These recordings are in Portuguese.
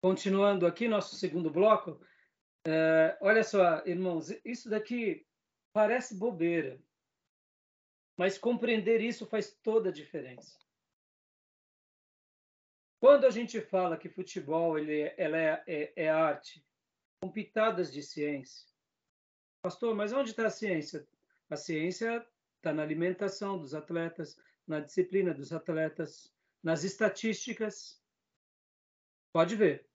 Continuando aqui, nosso segundo bloco. É, olha só, irmãos, isso daqui parece bobeira, mas compreender isso faz toda a diferença. Quando a gente fala que futebol ele, é, ela é, é, é arte, com pitadas de ciência, pastor, mas onde está a ciência? A ciência está na alimentação dos atletas, na disciplina dos atletas, nas estatísticas. Pode ver.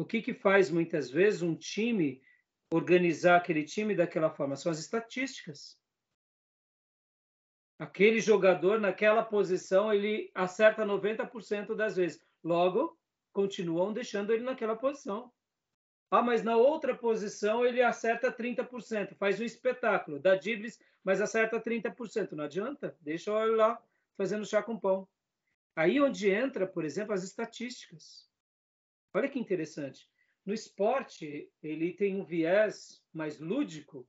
O que, que faz muitas vezes um time organizar aquele time daquela forma? São as estatísticas. Aquele jogador naquela posição ele acerta 90% das vezes. Logo, continuam deixando ele naquela posição. Ah, mas na outra posição ele acerta 30%, faz um espetáculo, dá dribles, mas acerta 30%. Não adianta, deixa eu lá fazendo chá com pão. Aí onde entra, por exemplo, as estatísticas. Olha que interessante. No esporte, ele tem um viés mais lúdico,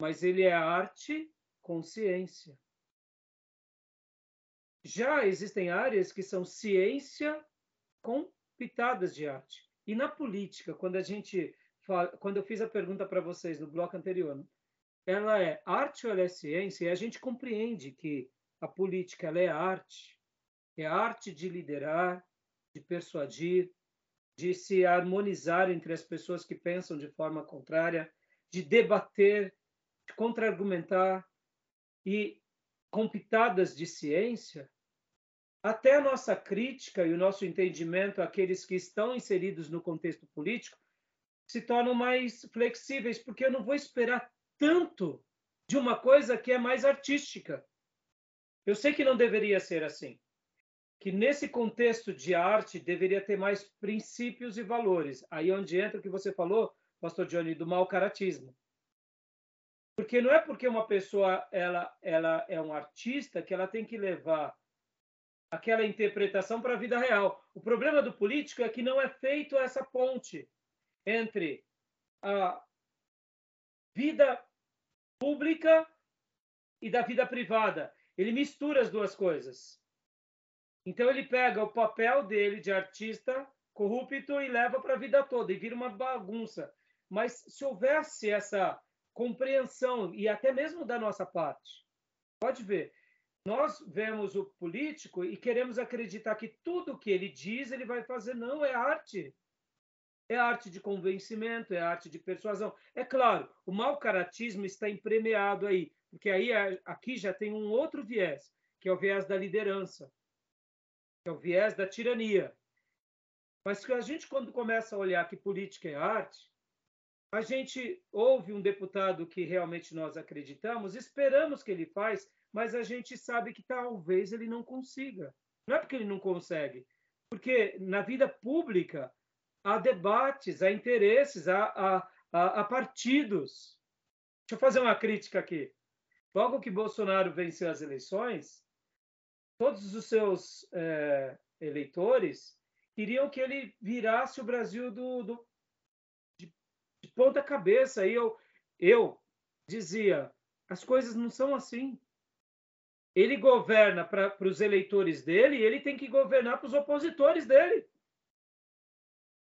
mas ele é arte com ciência. Já existem áreas que são ciência com pitadas de arte. E na política, quando a gente fala, quando eu fiz a pergunta para vocês no bloco anterior, ela é arte ou ela é ciência? E a gente compreende que a política ela é arte, é arte de liderar, de persuadir, de se harmonizar entre as pessoas que pensam de forma contrária, de debater, de contra-argumentar e com pitadas de ciência, até a nossa crítica e o nosso entendimento àqueles que estão inseridos no contexto político se tornam mais flexíveis, porque eu não vou esperar tanto de uma coisa que é mais artística. Eu sei que não deveria ser assim que nesse contexto de arte deveria ter mais princípios e valores. Aí é onde entra o que você falou, pastor Johnny, do mau caratismo. Porque não é porque uma pessoa ela, ela é um artista que ela tem que levar aquela interpretação para a vida real. O problema do político é que não é feito essa ponte entre a vida pública e da vida privada. Ele mistura as duas coisas. Então ele pega o papel dele de artista corrupto e leva para a vida toda e vira uma bagunça. Mas se houvesse essa compreensão e até mesmo da nossa parte, pode ver, nós vemos o político e queremos acreditar que tudo que ele diz ele vai fazer. Não, é arte. É arte de convencimento, é arte de persuasão. É claro, o mau caratismo está empremeado aí, porque aí aqui já tem um outro viés, que é o viés da liderança é o viés da tirania. Mas que a gente, quando começa a olhar que política é arte, a gente ouve um deputado que realmente nós acreditamos, esperamos que ele faz, mas a gente sabe que talvez ele não consiga. Não é porque ele não consegue, porque na vida pública há debates, há interesses, há, há, há, há partidos. Deixa eu fazer uma crítica aqui. Logo que Bolsonaro venceu as eleições, todos os seus é, eleitores queriam que ele virasse o Brasil do, do de, de, ponta cabeça. E eu, eu dizia, as coisas não são assim. Ele governa para os eleitores dele e ele tem que governar para os opositores dele.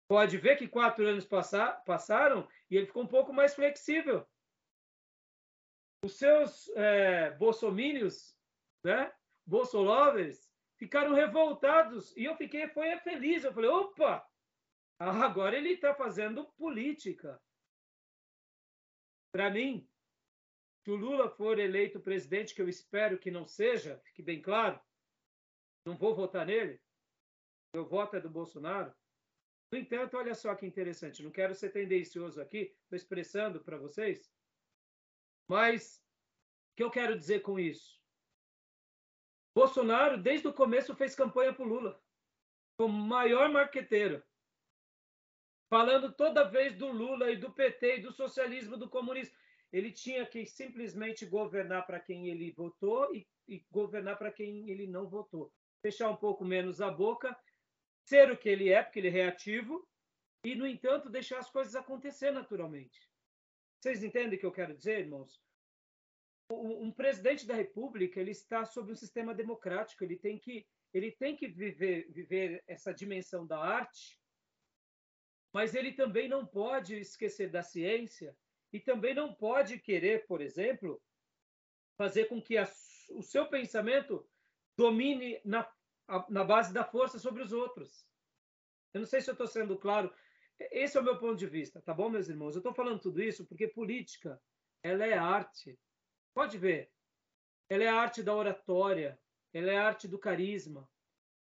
Pode ver que quatro anos passar, passaram e ele ficou um pouco mais flexível. Os seus é, bolsomínios, né? Bolsolovers ficaram revoltados e eu fiquei foi feliz. Eu falei, opa, agora ele está fazendo política. Para mim, se o Lula for eleito presidente, que eu espero que não seja, fique bem claro, não vou votar nele. Meu voto é do Bolsonaro. No entanto, olha só que interessante, não quero ser tendencioso aqui, estou expressando para vocês, mas o que eu quero dizer com isso? Bolsonaro, desde o começo, fez campanha para o Lula, como maior marqueteiro, falando toda vez do Lula e do PT e do socialismo, do comunismo. Ele tinha que simplesmente governar para quem ele votou e, e governar para quem ele não votou. Fechar um pouco menos a boca, ser o que ele é, porque ele é reativo, e, no entanto, deixar as coisas acontecer naturalmente. Vocês entendem o que eu quero dizer, irmãos? Um presidente da República ele está sob um sistema democrático, ele tem que ele tem que viver viver essa dimensão da arte mas ele também não pode esquecer da ciência e também não pode querer, por exemplo, fazer com que a, o seu pensamento domine na, na base da força sobre os outros. Eu não sei se eu estou sendo claro. Esse é o meu ponto de vista, tá bom, meus irmãos? Eu estou falando tudo isso porque política, ela é arte. Pode ver. Ela é a arte da oratória, ela é a arte do carisma.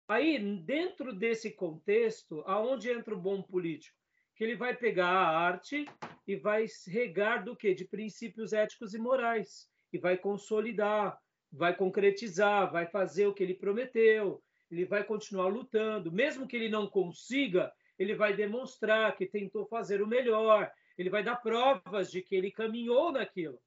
Aí, dentro desse contexto, aonde entra o bom político? Que ele vai pegar a arte e vai regar do quê? De princípios éticos e morais. E vai consolidar, vai concretizar, vai fazer o que ele prometeu, ele vai continuar lutando. Mesmo que ele não consiga, ele vai demonstrar que tentou fazer o melhor, ele vai dar provas de que ele caminhou naquilo.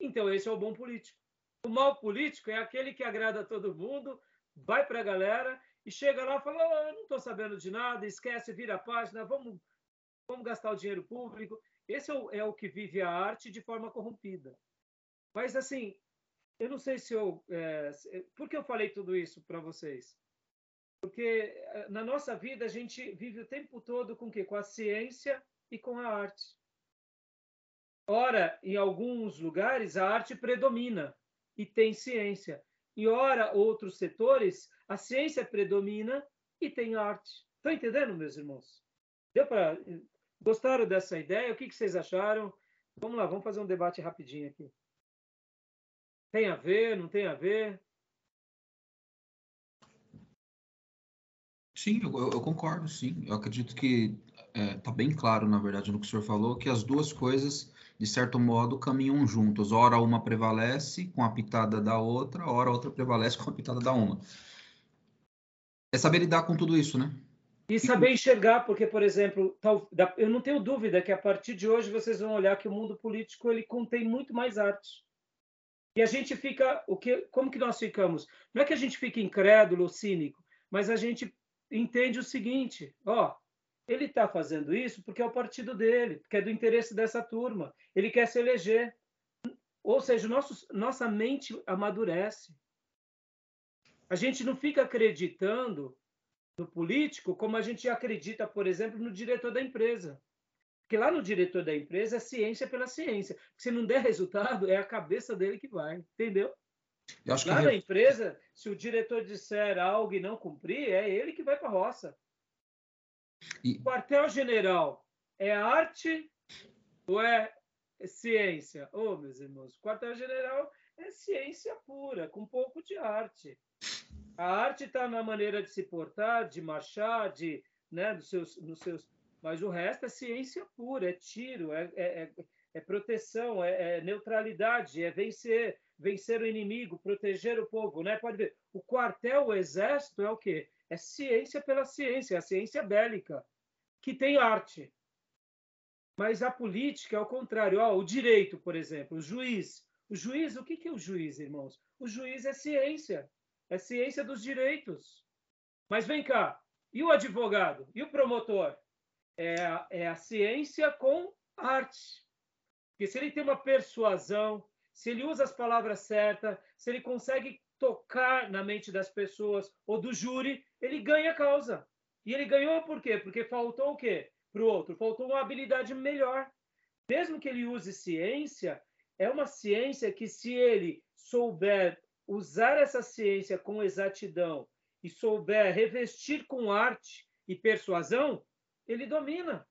Então, esse é o bom político. O mau político é aquele que agrada todo mundo, vai para a galera e chega lá e fala: oh, não estou sabendo de nada, esquece, vira a página, vamos, vamos gastar o dinheiro público. Esse é o, é o que vive a arte de forma corrompida. Mas, assim, eu não sei se eu. É, por que eu falei tudo isso para vocês? Porque é, na nossa vida a gente vive o tempo todo com o quê? Com a ciência e com a arte. Ora, em alguns lugares, a arte predomina e tem ciência. Em ora, outros setores, a ciência predomina e tem arte. Estão entendendo, meus irmãos? Deu para. Gostaram dessa ideia? O que, que vocês acharam? Vamos lá, vamos fazer um debate rapidinho aqui. Tem a ver, não tem a ver? Sim, eu, eu concordo, sim. Eu acredito que está é, tá bem claro, na verdade, no que o senhor falou, que as duas coisas, de certo modo, caminham juntas. Ora uma prevalece com a pitada da outra, ora outra prevalece com a pitada da uma. É saber lidar com tudo isso, né? E saber enxergar, porque, por exemplo, eu não tenho dúvida que a partir de hoje vocês vão olhar que o mundo político ele contém muito mais arte. E a gente fica, o que, como que nós ficamos? Não é que a gente fique incrédulo, cínico, mas a gente entende o seguinte: ó, ele está fazendo isso porque é o partido dele, porque é do interesse dessa turma. Ele quer se eleger. Ou seja, nosso, nossa mente amadurece. A gente não fica acreditando no político como a gente acredita, por exemplo, no diretor da empresa. Porque lá no diretor da empresa é ciência pela ciência. Se não der resultado, é a cabeça dele que vai, entendeu? lá que... na empresa, se o diretor disser algo e não cumprir, é ele que vai para a roça. E... Quartel-general é arte ou é ciência? Ô, oh, meus irmãos, quartel-general é ciência pura, com um pouco de arte. A arte está na maneira de se portar, de marchar, de, né, dos seus, nos seus mas o resto é ciência pura, é tiro, é, é, é, é proteção, é, é, neutralidade, é vencer, vencer o inimigo, proteger o povo, né? Pode ver, o quartel, o exército é o quê? É ciência pela ciência, é a ciência bélica, que tem arte. Mas a política é o contrário. O direito, por exemplo, o juiz. O juiz, o que, que é o juiz, irmãos? O juiz é ciência, é ciência dos direitos. Mas vem cá, e o advogado? E o promotor? é, é a ciência com arte. Porque se ele tem uma persuasão, se ele usa as palavras certas, se ele consegue tocar na mente das pessoas ou do júri, ele ganha a causa. E ele ganhou por quê? Porque faltou o quê para o outro? Faltou uma habilidade melhor. Mesmo que ele use ciência, é uma ciência que, se ele souber usar essa ciência com exatidão e souber revestir com arte e persuasão, ele domina.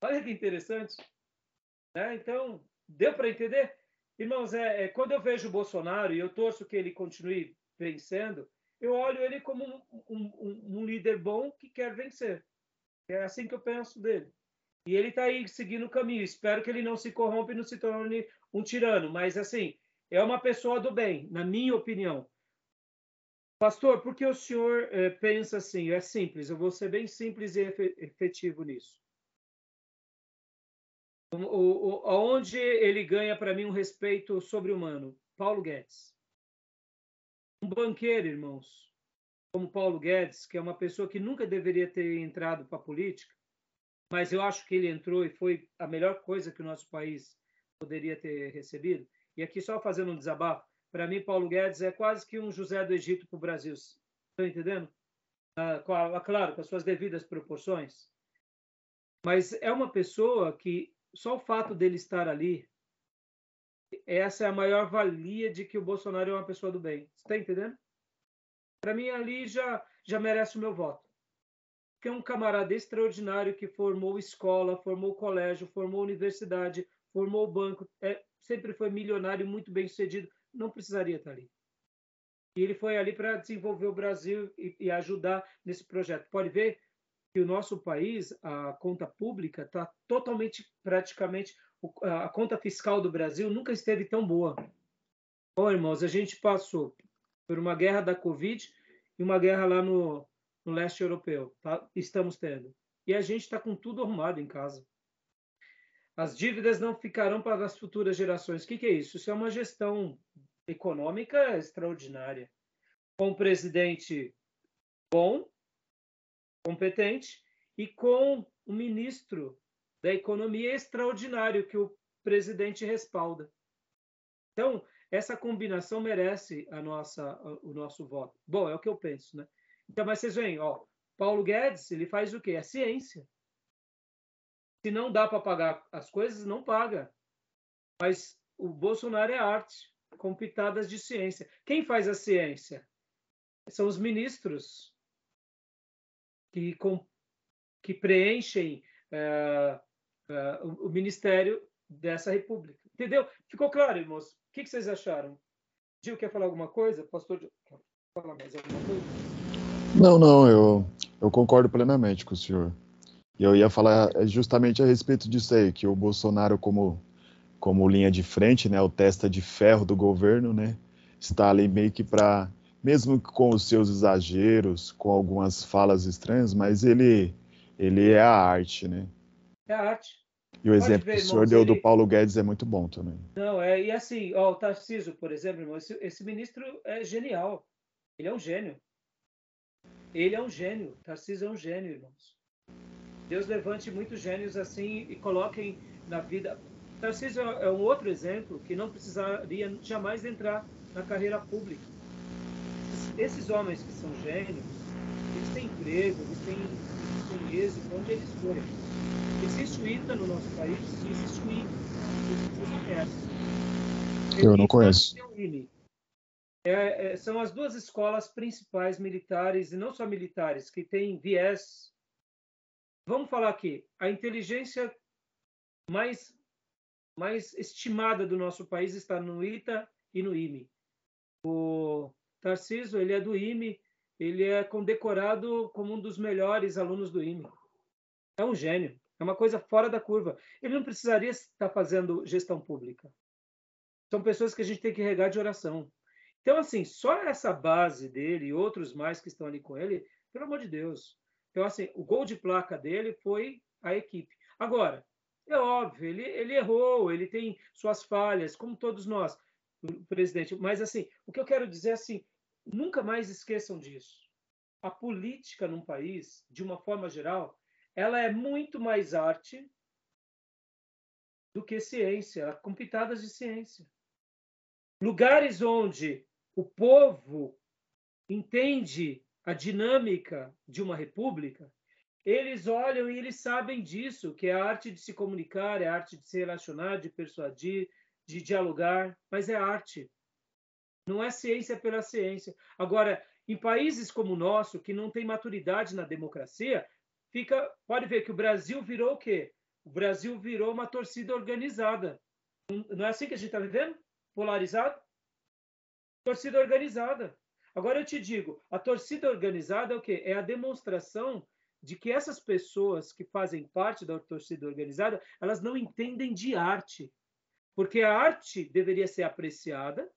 Olha que interessante. Né? Então, deu para entender? Irmãos, é, é, quando eu vejo o Bolsonaro e eu torço que ele continue vencendo, eu olho ele como um, um, um líder bom que quer vencer. É assim que eu penso dele. E ele está aí seguindo o caminho. Espero que ele não se corrompa e não se torne um tirano. Mas, assim, é uma pessoa do bem, na minha opinião. Pastor, por que o senhor eh, pensa assim? É simples, eu vou ser bem simples e efetivo nisso. O, o, onde ele ganha para mim um respeito sobre-humano? Paulo Guedes. Um banqueiro, irmãos, como Paulo Guedes, que é uma pessoa que nunca deveria ter entrado para a política, mas eu acho que ele entrou e foi a melhor coisa que o nosso país poderia ter recebido. E aqui só fazendo um desabafo, para mim, Paulo Guedes é quase que um José do Egito para o Brasil. Estão entendendo? Ah, claro, com as suas devidas proporções. Mas é uma pessoa que só o fato dele estar ali, essa é a maior valia de que o Bolsonaro é uma pessoa do bem. Você está entendendo? Para mim, ali já, já merece o meu voto. Porque é um camarada extraordinário que formou escola, formou colégio, formou universidade, formou banco, é, sempre foi milionário, muito bem sucedido, não precisaria estar ali. E ele foi ali para desenvolver o Brasil e, e ajudar nesse projeto. Pode ver que o nosso país, a conta pública, está totalmente, praticamente, a conta fiscal do Brasil nunca esteve tão boa. Bom, irmãos, a gente passou por uma guerra da Covid e uma guerra lá no, no leste europeu. Tá? Estamos tendo. E a gente está com tudo arrumado em casa. As dívidas não ficarão para as futuras gerações. O que, que é isso? Isso é uma gestão econômica extraordinária. Com um presidente bom, competente, e com um ministro da economia extraordinário que o presidente respalda. Então, essa combinação merece a nossa, o nosso voto. Bom, é o que eu penso, né? Então, mas vocês veem, ó, Paulo Guedes, ele faz o quê? É ciência. Se não dá para pagar as coisas, não paga. Mas o Bolsonaro é arte, com pitadas de ciência. Quem faz a ciência? São os ministros que, com, que preenchem uh, uh, o, ministério dessa república. Entendeu? Ficou claro, irmãos? O que, que vocês acharam? Gil, quer falar alguma coisa? Pastor, quer falar mais alguma coisa? Não, não, eu, eu concordo plenamente com o senhor. E eu ia falar justamente a respeito disso aí, que o Bolsonaro, como, como linha de frente, né, o testa de ferro do governo, né, está ali meio que para, mesmo com os seus exageros, com algumas falas estranhas, mas ele, ele é a arte, né? É a arte. E o Pode exemplo ver, que o senhor deu ele... do Paulo Guedes é muito bom também. Não, é, e assim, ó, o Tarcísio, por exemplo, irmão, esse, esse ministro é genial. Ele é um gênio. Ele é um gênio. Tarcísio é um gênio, irmãos. Deus levante muitos gênios assim e coloquem na vida. Tarcísio é um outro exemplo que não precisaria jamais entrar na carreira pública. Esses homens que são gênios, eles têm emprego, eles têm, eles têm êxito onde eles forem. Existe o ITA no nosso país existe o INE. Você conhece? Eu não conheço. É, é, são as duas escolas principais militares, e não só militares, que têm viés Vamos falar aqui, a inteligência mais, mais estimada do nosso país está no ITA e no IME. O Tarciso, ele é do IME, ele é condecorado como um dos melhores alunos do IME. É um gênio, é uma coisa fora da curva. Ele não precisaria estar fazendo gestão pública. São pessoas que a gente tem que regar de oração. Então, assim, só essa base dele e outros mais que estão ali com ele, pelo amor de Deus, então, assim, o gol de placa dele foi a equipe. Agora, é óbvio, ele, ele errou, ele tem suas falhas, como todos nós, presidente. Mas, assim, o que eu quero dizer é assim, nunca mais esqueçam disso. A política num país, de uma forma geral, ela é muito mais arte do que ciência, com pitadas de ciência. Lugares onde o povo entende a dinâmica de uma república, eles olham e eles sabem disso, que é a arte de se comunicar, é a arte de se relacionar, de persuadir, de dialogar, mas é arte. Não é ciência pela ciência. Agora, em países como o nosso, que não tem maturidade na democracia, fica, pode ver que o Brasil virou o quê? O Brasil virou uma torcida organizada. Não é assim que a gente está vivendo? Polarizado? Torcida organizada. Agora eu te digo, a torcida organizada é o quê? É a demonstração de que essas pessoas que fazem parte da torcida organizada, elas não entendem de arte. Porque a arte deveria ser apreciada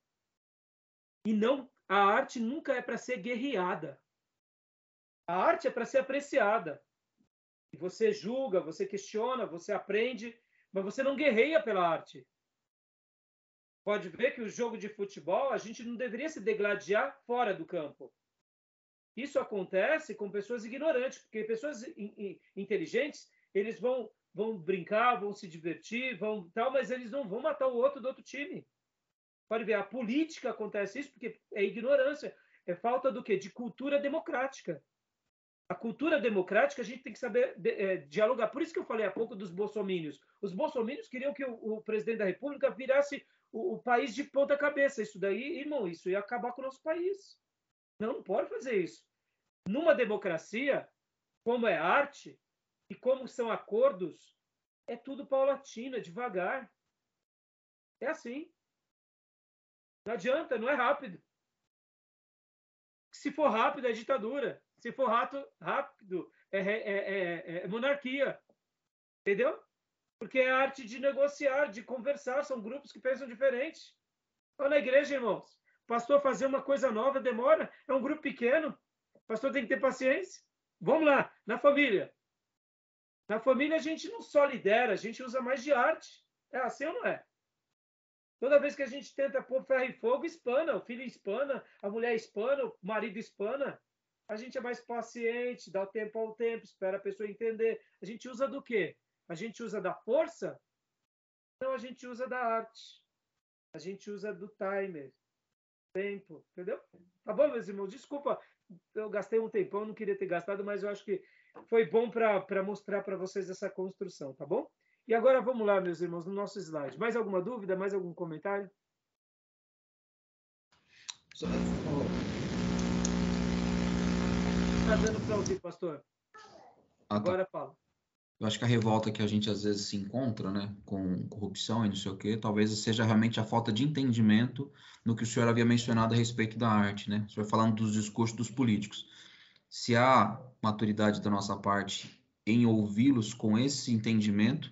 e não a arte nunca é para ser guerreada. A arte é para ser apreciada. Você julga, você questiona, você aprende, mas você não guerreia pela arte pode ver que o jogo de futebol a gente não deveria se degladiar fora do campo. Isso acontece com pessoas ignorantes, porque pessoas inteligentes eles vão vão brincar, vão se divertir, vão tal, mas eles não vão matar o outro do outro time. Pode ver, a política acontece isso porque é ignorância, é falta do quê? De cultura democrática. A cultura democrática a gente tem que saber é, dialogar. Por isso que eu falei há pouco dos bolsomínios. Os bolsomínios queriam que o, o presidente da República virasse o, o, país de ponta cabeça. Isso daí, irmão, isso ia acabar com o nosso país. Não, não pode fazer isso. Numa democracia, como é arte e como são acordos, é tudo paulatino, é devagar. É assim. Não adianta, não é rápido. Se for rápido, é ditadura. Se for rato, rápido, é, é, é, é, monarquia. Entendeu? Porque é arte de negociar, de conversar, são grupos que pensam diferente. Olha na igreja, irmãos. Pastor fazer uma coisa nova demora, é um grupo pequeno. Pastor tem que ter paciência. Vamos lá, na família. Na família a gente não só lidera, a gente usa mais de arte. É assim ou não é? Toda vez que a gente tenta pôr ferro e fogo, espana. O filho espana, a mulher espana, o marido espana a gente é mais paciente, dá o tempo ao tempo, espera a pessoa entender. A gente usa do quê? A gente usa da força? Não, a gente usa da arte. A gente usa do timer. Tempo, entendeu? Tá bom, meus irmãos? Desculpa, eu gastei um tempão, não queria ter gastado, mas eu acho que foi bom para mostrar para vocês essa construção, tá bom? E agora vamos lá, meus irmãos, no nosso slide. Mais alguma dúvida? Mais algum comentário? está dando para ouvir, pastor? Ah, tá. Agora fala. Eu acho que a revolta que a gente às vezes se encontra, né, com corrupção e não sei o quê, talvez seja realmente a falta de entendimento no que o senhor havia mencionado a respeito da arte, né? O senhor falando dos discursos dos políticos. Se há maturidade da nossa parte em ouvi-los com esse entendimento,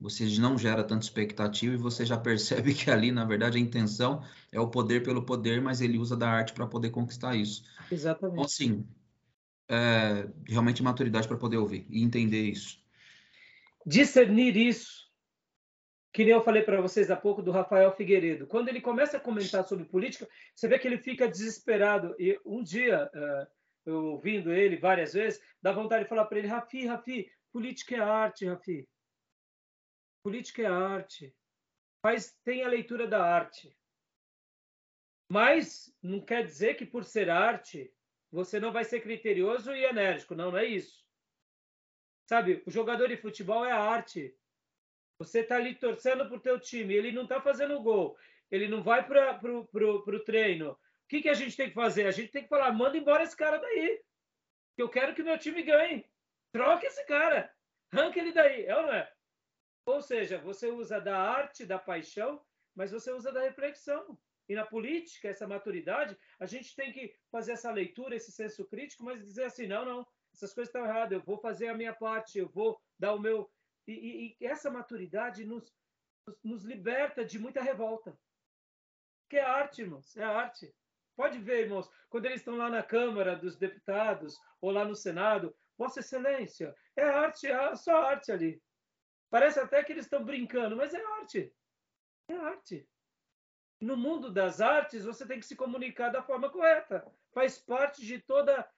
você não gera tanta expectativa e você já percebe que ali, na verdade, a intenção é o poder pelo poder, mas ele usa da arte para poder conquistar isso. Exatamente. Então, assim, é, realmente maturidade para poder ouvir e entender isso. Discernir isso, que nem eu falei para vocês há pouco do Rafael Figueiredo. Quando ele começa a comentar sobre política, você vê que ele fica desesperado. E um dia, uh, ouvindo ele várias vezes, dá vontade de falar para ele: Rafi, Rafi, política é arte, Rafi. Política é arte. Mas tem a leitura da arte. Mas não quer dizer que por ser arte você não vai ser criterioso e enérgico. Não, não é isso. Sabe, o jogador de futebol é arte. Você está ali torcendo para o teu time, ele não está fazendo gol, ele não vai para o treino. O que, que a gente tem que fazer? A gente tem que falar, manda embora esse cara daí. Eu quero que meu time ganhe. Troca esse cara. Arranca ele daí. É ou não é? Ou seja, você usa da arte, da paixão, mas você usa da reflexão. E na política, essa maturidade, a gente tem que fazer essa leitura, esse senso crítico, mas dizer assim: não, não, essas coisas estão erradas, eu vou fazer a minha parte, eu vou dar o meu. E, e, e essa maturidade nos, nos liberta de muita revolta. Que é arte, irmãos, é arte. Pode ver, irmãos, quando eles estão lá na Câmara dos Deputados ou lá no Senado, Vossa Excelência, é arte, é só arte ali. Parece até que eles estão brincando, mas é arte. É arte no mundo das artes, você tem que se comunicar da forma correta. Faz parte de toda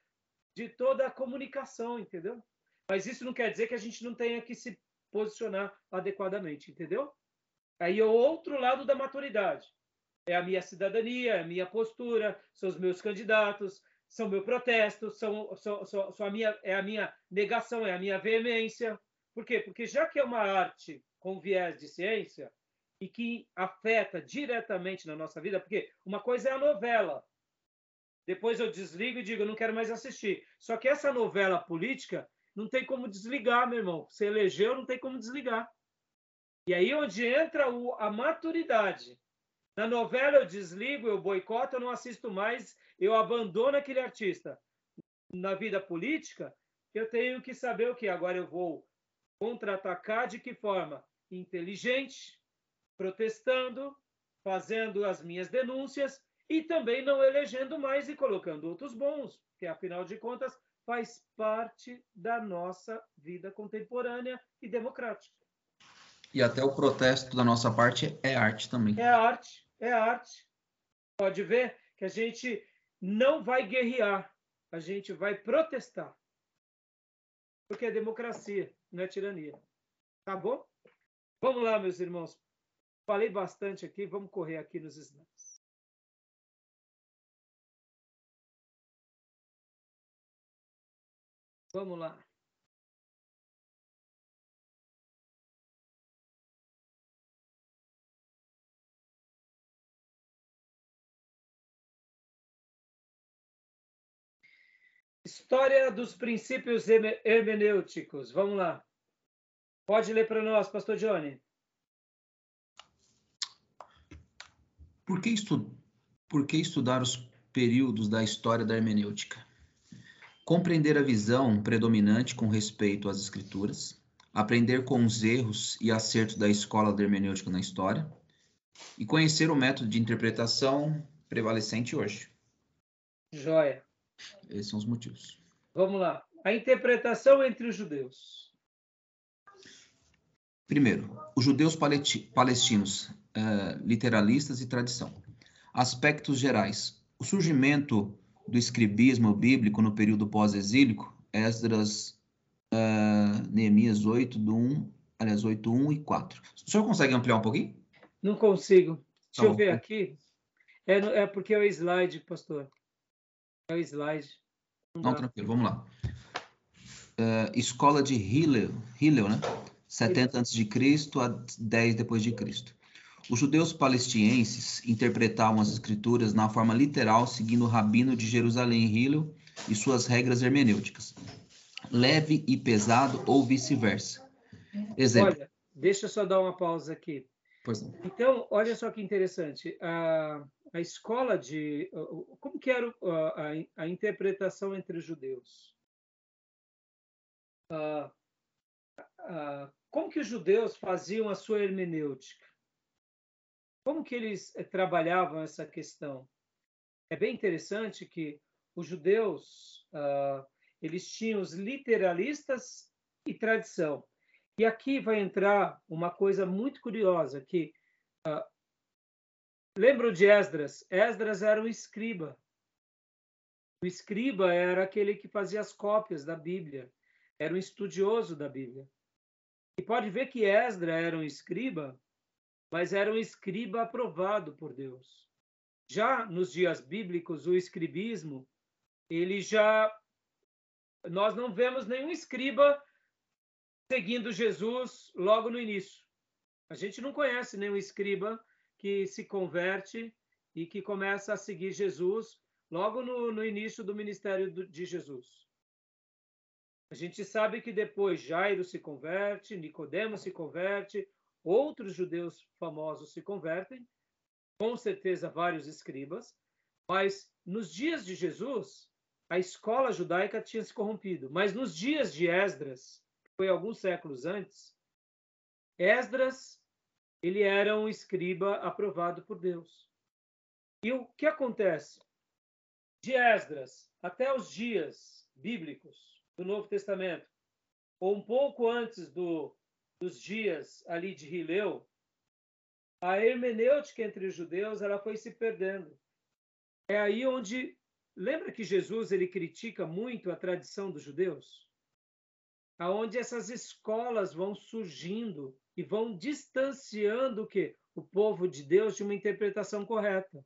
de toda a comunicação, entendeu? Mas isso não quer dizer que a gente não tenha que se posicionar adequadamente, entendeu? Aí é o outro lado da maturidade. É a minha cidadania, é a minha postura, são os meus candidatos, são meu protesto, são, são, são, são a minha, é a minha negação, é a minha veemência. Por quê? Porque já que é uma arte com viés de ciência, e que afeta diretamente na nossa vida, porque uma coisa é a novela. Depois eu desligo e digo, eu não quero mais assistir. Só que essa novela política não tem como desligar, meu irmão. Você elegeu, não tem como desligar. E aí onde entra o, a maturidade. Na novela eu desligo, eu boicoto, eu não assisto mais, eu abandono aquele artista. Na vida política, eu tenho que saber o que agora eu vou contra-atacar de que forma? Inteligente, protestando, fazendo as minhas denúncias e também não elegendo mais e colocando outros bons, que afinal de contas faz parte da nossa vida contemporânea e democrática. E até o protesto da nossa parte é arte também. É arte, é arte. Pode ver que a gente não vai guerrear, a gente vai protestar. Porque é democracia, não é tirania. Tá bom? Vamos lá, meus irmãos. Falei bastante aqui, vamos correr aqui nos slides. Vamos lá. História dos princípios hermenêuticos. Vamos lá. Pode ler para nós, Pastor Johnny. Por que, estu... Por que estudar os períodos da história da hermenêutica? Compreender a visão predominante com respeito às escrituras, aprender com os erros e acertos da escola da hermenêutica na história e conhecer o método de interpretação prevalecente hoje. Joia. Esses são os motivos. Vamos lá. A interpretação entre os judeus. Primeiro, os judeus palestinos, uh, literalistas e tradição. Aspectos gerais. O surgimento do escribismo bíblico no período pós-exílico, Esdras, uh, Neemias 8, do 1, aliás, 8, 1 e 4. O senhor consegue ampliar um pouquinho? Não consigo. Deixa tá eu ver aqui. É, é porque é o slide, pastor. É o slide. Não, Não tranquilo, vamos lá. Uh, escola de Hillel, Hillel né? 70 a.C. a 10 depois de Cristo. Os judeus palestinienses interpretavam as escrituras na forma literal, seguindo o rabino de Jerusalém, Hillel, e suas regras hermenêuticas. Leve e pesado ou vice-versa. Exemplo. Olha, deixa eu só dar uma pausa aqui. Pois não. Então, olha só que interessante. A, a escola de. Como que era a, a, interpretação entre judeus? como que os judeus faziam a sua hermenêutica? Como que eles eh, trabalhavam essa questão? É bem interessante que os judeus eles tinham os literalistas e tradição. E aqui vai entrar uma coisa muito curiosa, que uh, lembram de Esdras? Esdras era um escriba. O escriba era aquele que fazia as cópias da Bíblia, era um estudioso da Bíblia. E pode ver que Esdras era um escriba, mas era um escriba aprovado por Deus. Já nos dias bíblicos, o escribismo, ele já nós não vemos nenhum escriba seguindo Jesus logo no início. A gente não conhece nenhum escriba que se converte e que começa a seguir Jesus logo no, no início do ministério de Jesus. A gente sabe que depois Jairo se converte, Nicodemos se converte, outros judeus famosos se convertem, com certeza vários escribas, mas nos dias de Jesus, a escola judaica tinha se corrompido. Mas nos dias de Esdras, foi alguns séculos antes, Esdras ele era um escriba aprovado por Deus. E o que acontece? De Esdras até os dias bíblicos do Novo Testamento, ou um pouco antes do, dos dias ali de Rileu, a hermenêutica entre os judeus ela foi se perdendo. É aí onde lembra que Jesus ele critica muito a tradição dos judeus? aonde essas escolas vão surgindo e vão distanciando o que o povo de Deus de uma interpretação correta. O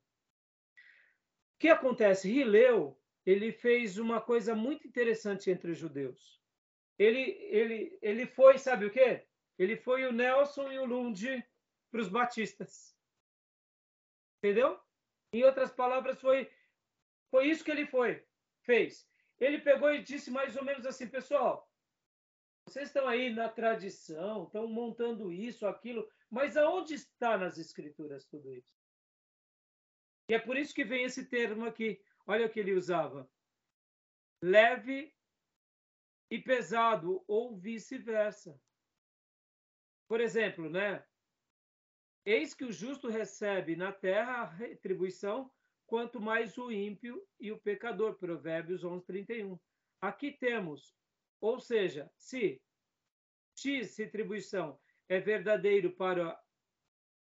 que acontece? Rileu ele fez uma coisa muito interessante entre os judeus. Ele ele ele foi, sabe o quê? Ele foi o Nelson e o Lund para os batistas. Entendeu? Em outras palavras, foi foi isso que ele foi, fez. Ele pegou e disse mais ou menos assim, pessoal, vocês estão aí na tradição, estão montando isso, aquilo, mas aonde está nas escrituras tudo isso? E é por isso que vem esse termo aqui. Olha o que ele usava: leve e pesado, ou vice-versa. Por exemplo, né? Eis que o justo recebe na terra a retribuição, quanto mais o ímpio e o pecador. Provérbios 11, 31. Aqui temos ou seja, se X retribuição é verdadeiro para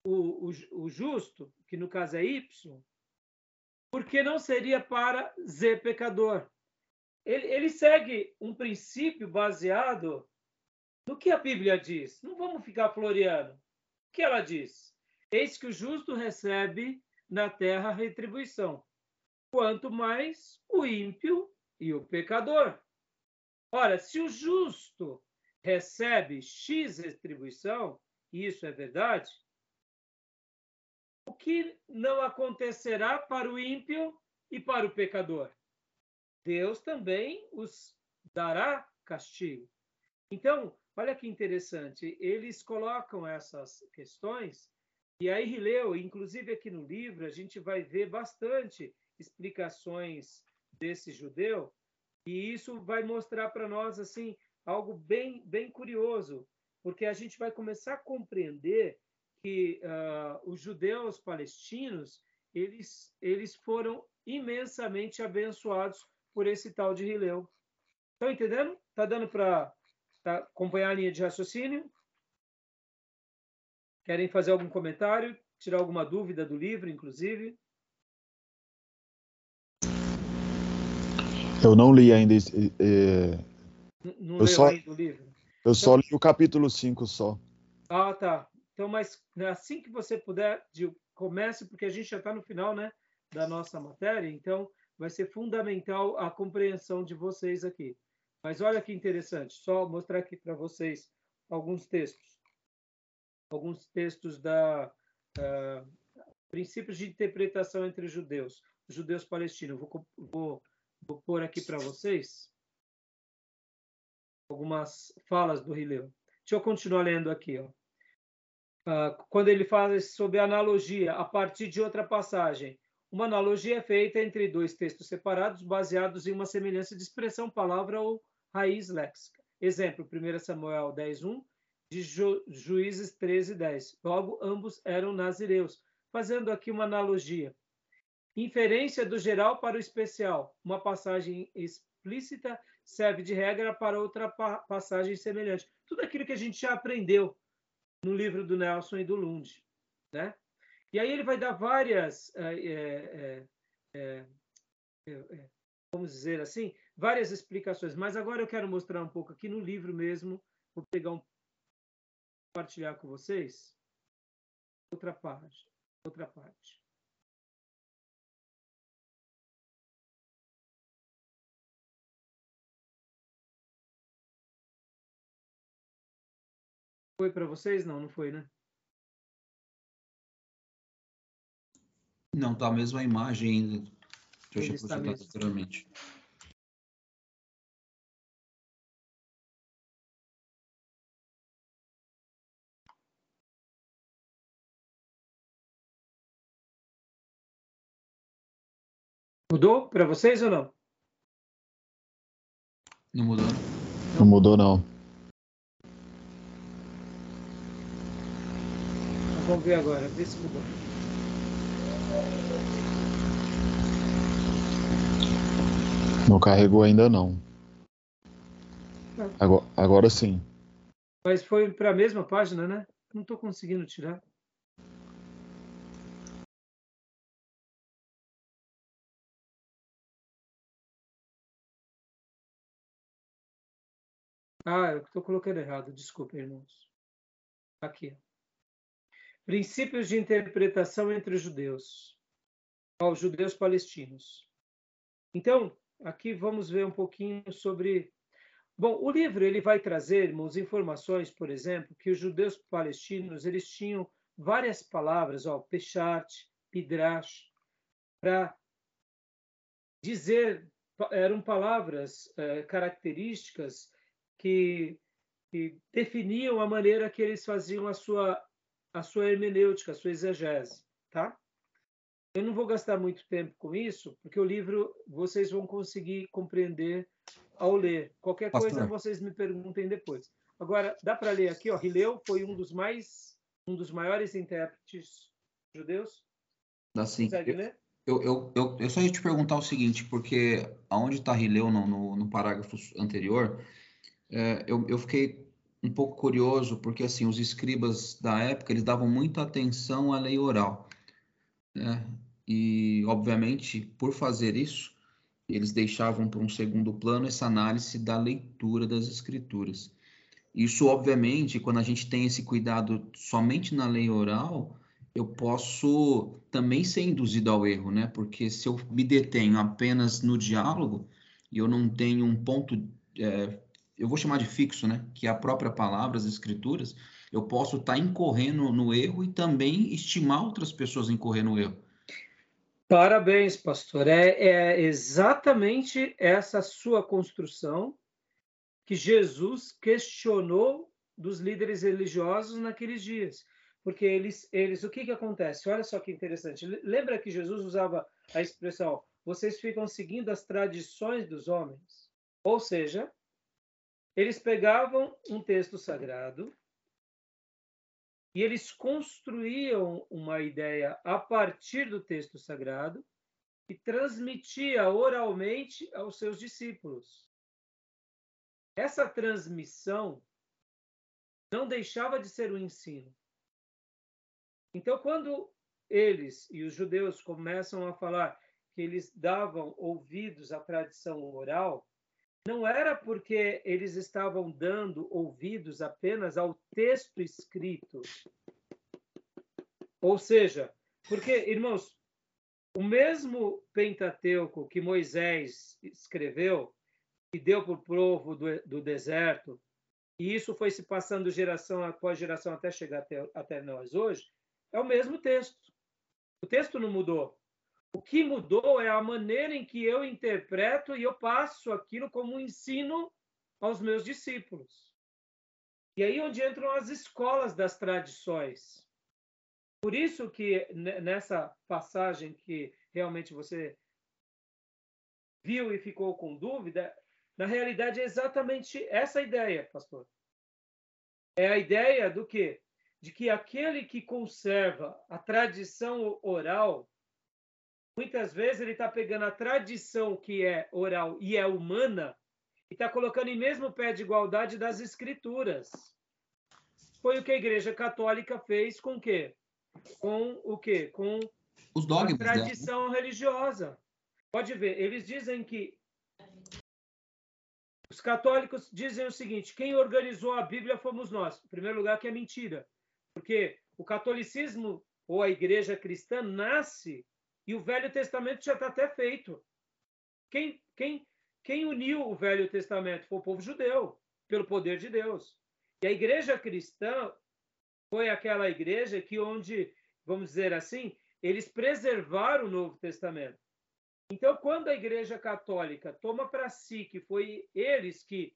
o, o, o justo, que no caso é Y, por que não seria para Z pecador? Ele, ele segue um princípio baseado no que a Bíblia diz. Não vamos ficar floreando. O que ela diz? Eis que o justo recebe na terra retribuição, quanto mais o ímpio e o pecador. Ora, se o justo recebe X retribuição, e isso é verdade, o que não acontecerá para o ímpio e para o pecador? Deus também os dará castigo. Então, olha que interessante, eles colocam essas questões, e aí Rileu, inclusive aqui no livro, a gente vai ver bastante explicações desse judeu, e isso vai mostrar para nós assim algo bem bem curioso, porque a gente vai começar a compreender que uh, os judeus palestinos eles eles foram imensamente abençoados por esse tal de Rileu. Estão entendendo? Tá dando para tá, acompanhar a linha de raciocínio? Querem fazer algum comentário? Tirar alguma dúvida do livro, inclusive? Eu não li ainda. É... Não eu só, ainda o livro? Eu então, só li o capítulo 5 só. Ah, tá. Então, mas assim que você puder, comece, porque a gente já está no final né, da nossa matéria, então vai ser fundamental a compreensão de vocês aqui. Mas olha que interessante, só mostrar aqui para vocês alguns textos. Alguns textos da uh, princípios de interpretação entre judeus, judeus palestinos. Vou, vou Vou pôr aqui para vocês algumas falas do Rileu. Deixa eu continuar lendo aqui. Ó. Uh, quando ele fala sobre analogia a partir de outra passagem. Uma analogia é feita entre dois textos separados, baseados em uma semelhança de expressão, palavra ou raiz léxica. Exemplo, 1 Samuel 10.1, de Ju, Juízes 13.10. Logo, ambos eram nazireus. Fazendo aqui uma analogia. Inferência do geral para o especial. Uma passagem explícita serve de regra para outra passagem semelhante. Tudo aquilo que a gente já aprendeu no livro do Nelson e do Lund. Né? E aí ele vai dar várias, é, é, é, vamos dizer assim, várias explicações. Mas agora eu quero mostrar um pouco aqui no livro mesmo. Vou pegar um compartilhar com vocês outra parte, outra parte. Foi para vocês? Não, não foi, né? Não, tá a mesma imagem ainda. Deixa eu projetar futuramente. Mudou para vocês ou não? Não mudou. Não mudou, não. Vamos ver agora, vê se mudou. Não carregou ainda não. Agora, agora sim. Mas foi para a mesma página, né? Não estou conseguindo tirar. Ah, eu estou colocando errado. Desculpa, irmãos. Aqui. Princípios de interpretação entre os judeus, aos judeus palestinos. Então, aqui vamos ver um pouquinho sobre. Bom, o livro ele vai trazer, irmãos, informações, por exemplo, que os judeus palestinos eles tinham várias palavras, ó, pechat, pidrash, para dizer, eram palavras é, características que, que definiam a maneira que eles faziam a sua a sua hermenêutica, a sua exegese, tá? Eu não vou gastar muito tempo com isso, porque o livro vocês vão conseguir compreender ao ler. Qualquer Pastor. coisa vocês me perguntem depois. Agora, dá para ler aqui, ó, Rileu foi um dos mais um dos maiores intérpretes judeus. Dá sim. Consegue ler? Eu, eu, eu, eu só ia te perguntar o seguinte, porque aonde está Rileu no, no, no, parágrafo anterior, é, eu, eu fiquei um pouco curioso, porque assim, os escribas da época, eles davam muita atenção à lei oral, né? E, obviamente, por fazer isso, eles deixavam para um segundo plano essa análise da leitura das escrituras. Isso, obviamente, quando a gente tem esse cuidado somente na lei oral, eu posso também ser induzido ao erro, né? Porque se eu me detenho apenas no diálogo e eu não tenho um ponto é, eu vou chamar de fixo, né? Que é a própria palavra, as escrituras, eu posso estar tá incorrendo no erro e também estimar outras pessoas a incorrer no erro. Parabéns, pastor. É, é exatamente essa sua construção que Jesus questionou dos líderes religiosos naqueles dias. Porque eles, eles o que, que acontece? Olha só que interessante. Lembra que Jesus usava a expressão: vocês ficam seguindo as tradições dos homens? Ou seja, eles pegavam um texto sagrado e eles construíam uma ideia a partir do texto sagrado e transmitia oralmente aos seus discípulos. Essa transmissão não deixava de ser um ensino. Então, quando eles e os judeus começam a falar que eles davam ouvidos à tradição oral, não era porque eles estavam dando ouvidos apenas ao texto escrito. Ou seja, porque, irmãos, o mesmo Pentateuco que Moisés escreveu e deu para o povo do, do, deserto, e isso foi se passando geração após geração até chegar até, até nós hoje, é o mesmo texto. O texto não mudou. O que mudou é a maneira em que eu interpreto e eu passo aquilo como um ensino aos meus discípulos. E aí onde entram as escolas das tradições. Por isso que nessa passagem que realmente você viu e ficou com dúvida, na realidade é exatamente essa ideia, pastor. É a ideia do que? De que aquele que conserva a tradição oral muitas vezes ele está pegando a tradição que é oral e é humana e está colocando em mesmo pé de igualdade das escrituras. Foi o que a Igreja Católica fez com o quê? Com o quê? Com os dogmas, a tradição dela. religiosa. Pode ver, eles dizem que os católicos dizem o seguinte: quem organizou a Bíblia fomos nós. Em primeiro lugar, que é mentira, porque o catolicismo ou a Igreja cristã nasce e o Velho Testamento já está até feito. Quem, quem, quem uniu o Velho Testamento foi o povo judeu, pelo poder de Deus. E a igreja cristã foi aquela igreja que onde, vamos dizer assim, eles preservaram o Novo Testamento. Então, quando a Igreja Católica toma para si que foi eles que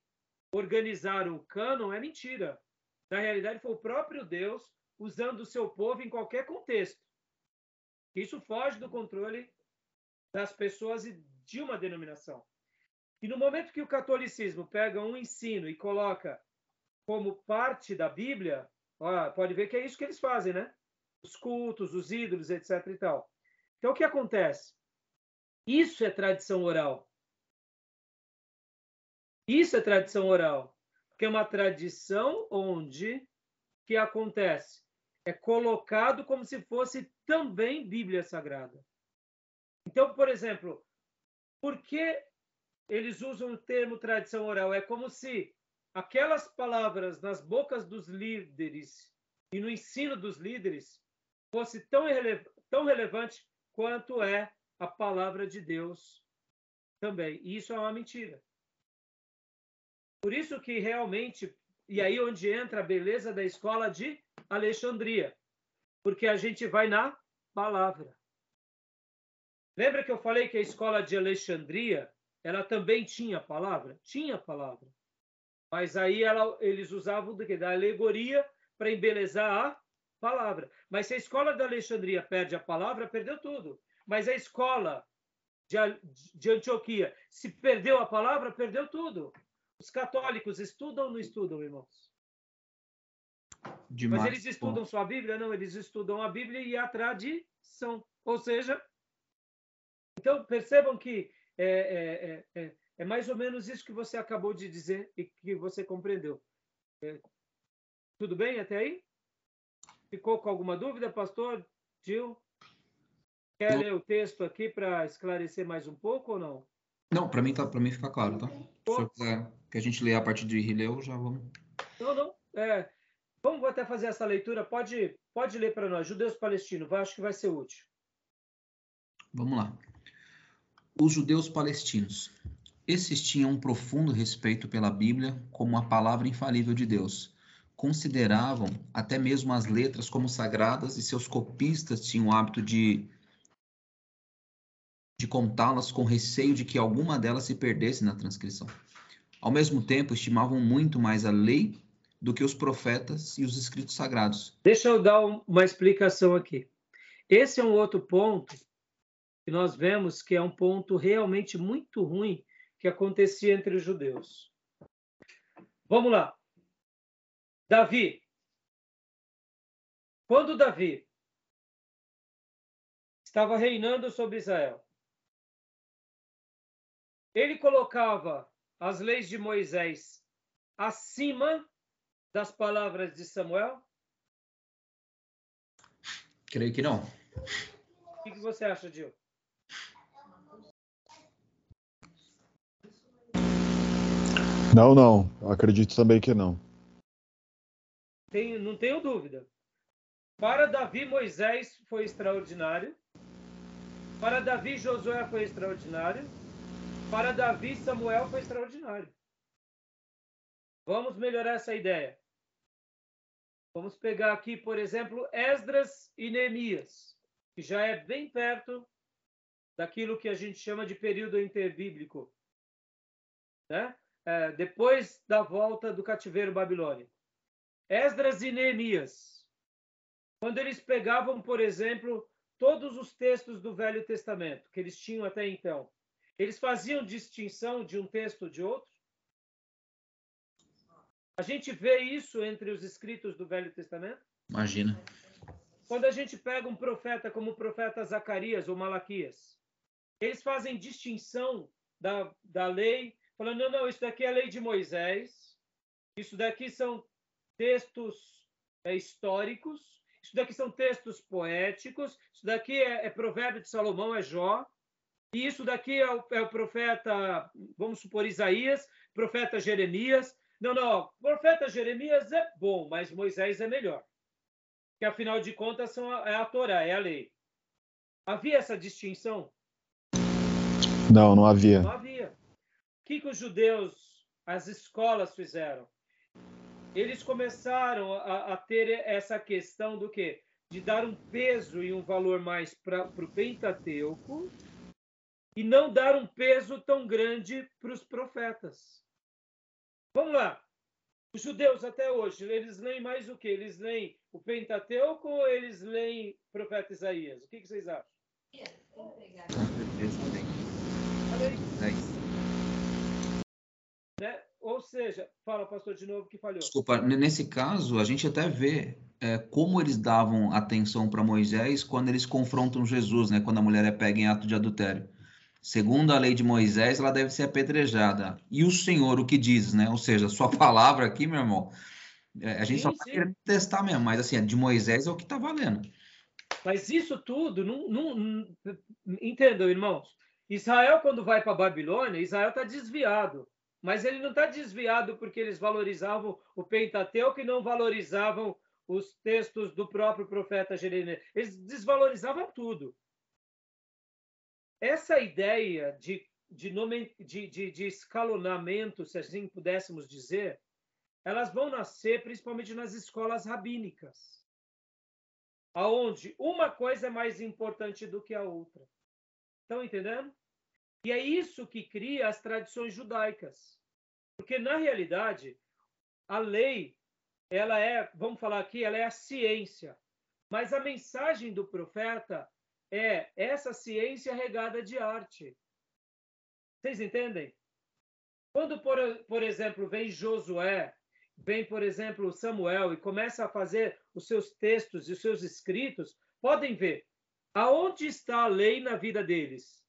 organizaram o cânon, é mentira. Na realidade, foi o próprio Deus usando o seu povo em qualquer contexto. Isso foge do controle das pessoas e de uma denominação. E no momento que o catolicismo pega um ensino e coloca como parte da Bíblia, ó, pode ver que é isso que eles fazem, né? Os cultos, os ídolos, etc. e tal. Então, o que acontece? Isso é tradição oral. Isso é tradição oral. Porque é uma tradição onde que acontece? é colocado como se fosse também Bíblia Sagrada. Então, por exemplo, por que eles usam o termo tradição oral? É como se aquelas palavras nas bocas dos líderes e no ensino dos líderes fosse tão, tão relevante quanto é a palavra de Deus também. E isso é uma mentira. Por isso que realmente, e aí onde entra a beleza da escola de Alexandria, porque a gente vai na palavra. Lembra que eu falei que a escola de Alexandria, ela também tinha palavra? Tinha palavra. Mas aí ela, eles usavam do que? Da alegoria para embelezar a palavra. Mas se a escola de Alexandria perde a palavra, perdeu tudo. Mas a escola de, de Antioquia, se perdeu a palavra, perdeu tudo. Os católicos estudam ou não estudam, irmãos? Mas eles estudam só a Bíblia? Não, eles estudam a Bíblia e a tradição. Ou seja, então percebam que é, é, é, é, é mais ou menos isso que você acabou de dizer e que você compreendeu. É, tudo bem até aí? Ficou com alguma dúvida, pastor? Gil? Quer ler o texto aqui para esclarecer mais um pouco ou não? Não, para mim tá, para mim fica claro, tá? Se quiser que a gente leia a partir de Rileu, já vamos. Não, não. É, Vamos até fazer essa leitura. Pode, pode ler para nós. Judeus palestinos. Acho que vai ser útil. Vamos lá. Os judeus palestinos. Esses tinham um profundo respeito pela Bíblia como a palavra infalível de Deus. Consideravam até mesmo as letras como sagradas e seus copistas tinham o hábito de de contá-las com receio de que alguma delas se perdesse na transcrição. Ao mesmo tempo, estimavam muito mais a lei do que os profetas e os escritos sagrados. Deixa eu dar uma explicação aqui. Esse é um outro ponto que nós vemos que é um ponto realmente muito ruim que acontecia entre os judeus. Vamos lá. Davi. Quando Davi estava reinando sobre Israel, ele colocava as leis de Moisés acima das palavras de Samuel? Creio que não. O que você acha, Gil? Não, não. Acredito também que não. Tenho, não tenho dúvida. Para Davi, Moisés foi extraordinário. Para Davi, Josué foi extraordinário. Para Davi, Samuel foi extraordinário. Vamos melhorar essa ideia. Vamos pegar aqui, por exemplo, Esdras e Neemias, que já é bem perto daquilo que a gente chama de período interbíblico. Né? É, depois da volta do cativeiro babilônico. Esdras e Neemias, quando eles pegavam, por exemplo, todos os textos do Velho Testamento, que eles tinham até então, eles faziam distinção de um texto de outro? A gente vê isso entre os escritos do Velho Testamento? Imagina. Quando a gente pega um profeta como o profeta Zacarias ou Malaquias, eles fazem distinção da, da lei, falando, não, não, isso daqui é a lei de Moisés, isso daqui são textos é, históricos, isso daqui são textos poéticos, isso daqui é, é provérbio de Salomão, é Jó, e isso daqui é o, é o profeta, vamos supor, Isaías, profeta Jeremias. Não, não, profeta Jeremias é bom, mas Moisés é melhor. Que afinal de contas são a, é a Torá, é a lei. Havia essa distinção? Não, não havia. Não havia. O que, que os judeus, as escolas fizeram? Eles começaram a, a ter essa questão do quê? De dar um peso e um valor mais para o Pentateuco e não dar um peso tão grande para os profetas. Vamos lá. Os judeus até hoje, eles leem mais o que? Eles leem o Pentateuco ou eles leem o profeta Isaías? O que, que vocês acham? Né? Ou seja, fala, pastor, de novo que falhou. Desculpa, nesse caso, a gente até vê é, como eles davam atenção para Moisés quando eles confrontam Jesus, né? Quando a mulher é pega em ato de adultério segundo a lei de Moisés, ela deve ser apedrejada. E o Senhor, o que diz, né? Ou seja, sua palavra aqui, meu irmão, é, a gente sim, só está querendo testar mesmo, mas assim, de Moisés é o que está valendo. Mas isso tudo, não, não, entendam, irmãos. Israel, quando vai para Babilônia, Israel está desviado. Mas ele não está desviado porque eles valorizavam o Pentateuco e não valorizavam os textos do próprio profeta Jeremias. Eles desvalorizavam tudo essa ideia de, de, nome, de, de, de escalonamento, se assim pudéssemos dizer, elas vão nascer principalmente nas escolas rabínicas, aonde uma coisa é mais importante do que a outra. Estão entendendo? E é isso que cria as tradições judaicas. Porque, na realidade, a lei, ela é, vamos falar aqui, ela é a ciência. Mas a mensagem do profeta é essa ciência regada de arte. Vocês entendem? Quando, por, por exemplo, vem Josué, vem, por exemplo, Samuel e começa a fazer os seus textos e os seus escritos, podem ver aonde está a lei na vida deles.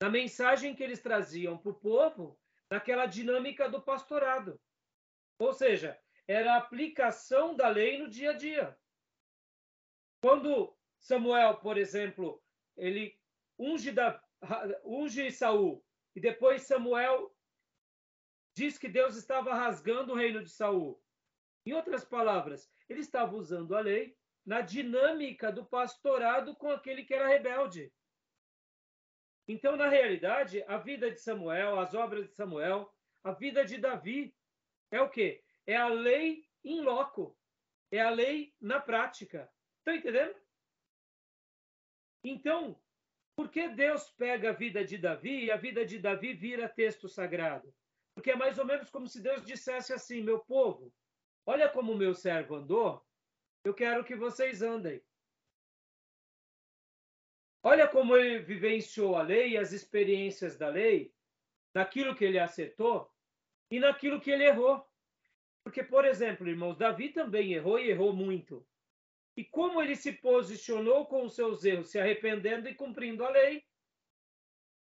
Na mensagem que eles traziam para o povo, naquela dinâmica do pastorado. Ou seja, era a aplicação da lei no dia a dia. Quando Samuel, por exemplo, ele unge, da, unge Saul e depois Samuel diz que Deus estava rasgando o reino de Saul. Em outras palavras, ele estava usando a lei na dinâmica do pastorado com aquele que era rebelde. Então, na realidade, a vida de Samuel, as obras de Samuel, a vida de Davi é o quê? É a lei em loco. É a lei na prática. Estão entendendo? Então, por que Deus pega a vida de Davi e a vida de Davi vira texto sagrado? Porque é mais ou menos como se Deus dissesse assim: meu povo, olha como o meu servo andou, eu quero que vocês andem. Olha como ele vivenciou a lei e as experiências da lei, naquilo que ele acertou e naquilo que ele errou. Porque, por exemplo, irmãos, Davi também errou e errou muito. E como ele se posicionou com os seus erros, se arrependendo e cumprindo a lei.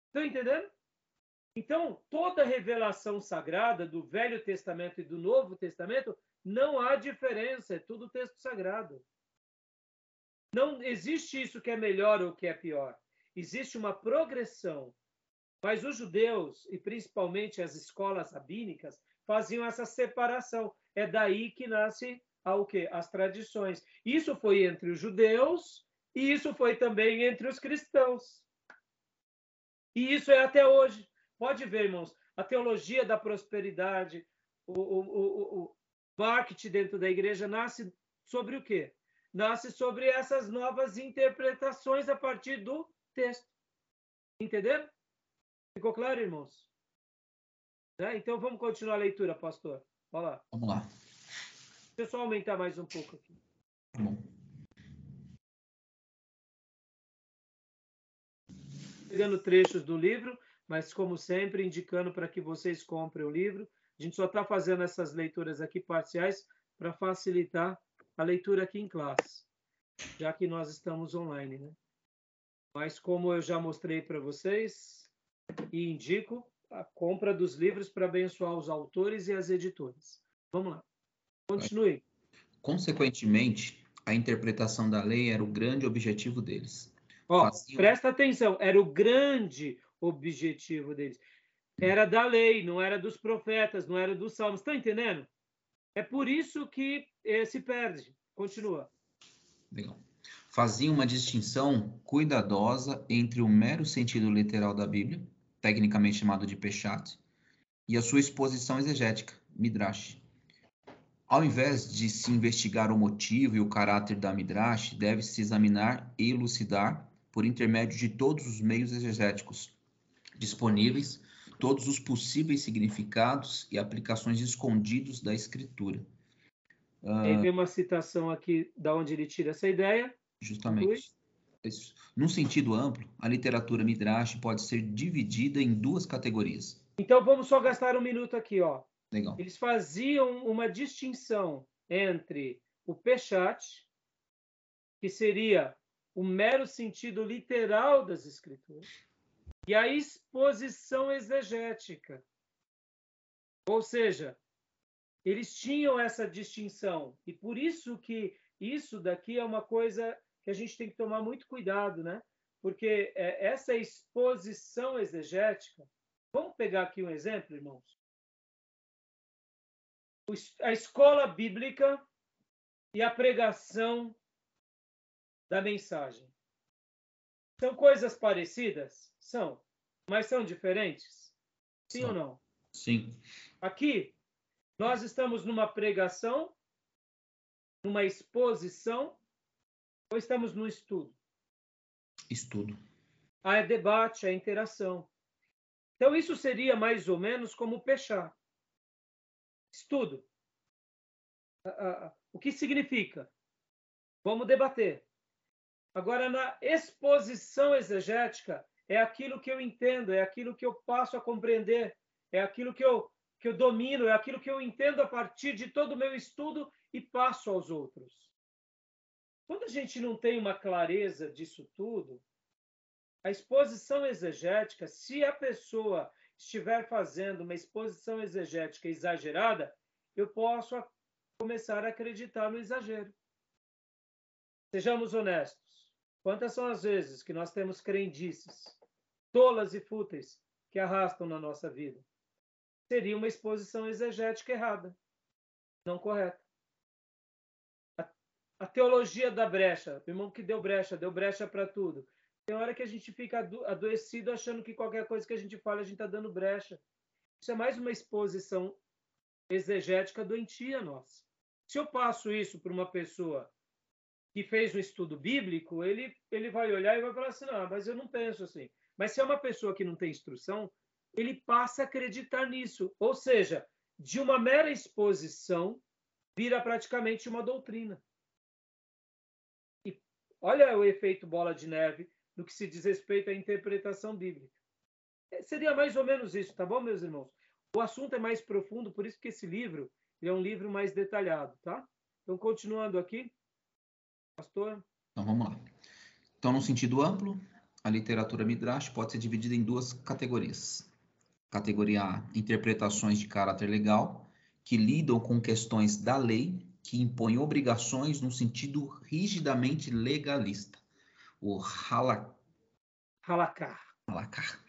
Estão entendendo? Então, toda revelação sagrada do Velho Testamento e do Novo Testamento, não há diferença, é tudo texto sagrado. Não existe isso que é melhor ou que é pior. Existe uma progressão. Mas os judeus, e principalmente as escolas rabínicas, faziam essa separação. É daí que nasce o quê? As tradições. Isso foi entre os judeus e isso foi também entre os cristãos. E isso é até hoje. Pode ver, irmãos, a teologia da prosperidade, o, o, o, o marketing dentro da igreja nasce sobre o quê? Nasce sobre essas novas interpretações a partir do texto. Entenderam? Ficou claro, irmãos? Né? Então vamos continuar a leitura, pastor. Vamos lá. Deixa eu só aumentar mais um pouco aqui. Tá. Pegando trechos do livro, mas como sempre, indicando para que vocês comprem o livro. A gente só está fazendo essas leituras aqui parciais para facilitar a leitura aqui em classe, já que nós estamos online, né? Mas como eu já mostrei para vocês e indico a compra dos livros para abençoar os autores e as editoras. Vamos lá. Continue. Consequentemente, a interpretação da lei era o grande objetivo deles. Ó, Faziam... presta atenção, era o grande objetivo deles. Era da lei, não era dos profetas, não era dos salmos. Estão entendendo? É por isso que eh, se perde. Continua. Legal. Faziam uma distinção cuidadosa entre o mero sentido literal da Bíblia, tecnicamente chamado de Peshat, e a sua exposição exegética, Midrash. Ao invés de se investigar o motivo e o caráter da Midrash, deve-se examinar e elucidar, por intermédio de todos os meios exegéticos disponíveis, todos os possíveis significados e aplicações escondidos da Escritura. Tem uma citação aqui da onde ele tira essa ideia. Justamente. Num sentido amplo, a literatura Midrash pode ser dividida em duas categorias. Então vamos só gastar um minuto aqui, ó. Legal. Eles faziam uma distinção entre o Peshat, que seria o mero sentido literal das escrituras, e a exposição exegética. Ou seja, eles tinham essa distinção e por isso que isso daqui é uma coisa que a gente tem que tomar muito cuidado, né? Porque é, essa exposição exegética, vamos pegar aqui um exemplo, irmãos a escola bíblica e a pregação da mensagem. São coisas parecidas? São. Mas são diferentes? Sim ou não? Sim. Aqui, nós estamos numa pregação, numa exposição, ou estamos no estudo? Estudo. É debate, é interação. Então, isso seria mais ou menos como pechar. Estudo. O que significa? Vamos debater. Agora, na exposição exegética, é aquilo que eu entendo, é aquilo que eu passo a compreender, é aquilo que eu, que eu domino, é aquilo que eu entendo a partir de todo o meu estudo e passo aos outros. Quando a gente não tem uma clareza disso tudo, a exposição exegética, se a pessoa estiver fazendo uma exposição exegética exagerada, eu posso começar a acreditar no exagero. Sejamos honestos. Quantas são as vezes que nós temos crendices tolas e fúteis que arrastam na nossa vida? Seria uma exposição exegética errada, não correta. A, a teologia da brecha, o irmão que deu brecha, deu brecha para tudo. Tem hora que a gente fica adoecido achando que qualquer coisa que a gente fala, a gente está dando brecha. Isso é mais uma exposição exegética doentia nossa. Se eu passo isso para uma pessoa que fez um estudo bíblico, ele, ele vai olhar e vai falar assim: não, mas eu não penso assim. Mas se é uma pessoa que não tem instrução, ele passa a acreditar nisso. Ou seja, de uma mera exposição, vira praticamente uma doutrina. E olha o efeito bola de neve no que se diz respeito à interpretação bíblica. É, seria mais ou menos isso, tá bom, meus irmãos? O assunto é mais profundo, por isso que esse livro é um livro mais detalhado, tá? Então, continuando aqui, pastor. Então, vamos lá. Então, no sentido amplo, a literatura Midrash pode ser dividida em duas categorias. Categoria A, interpretações de caráter legal, que lidam com questões da lei que impõem obrigações no sentido rigidamente legalista. O halak... halakar. halakar.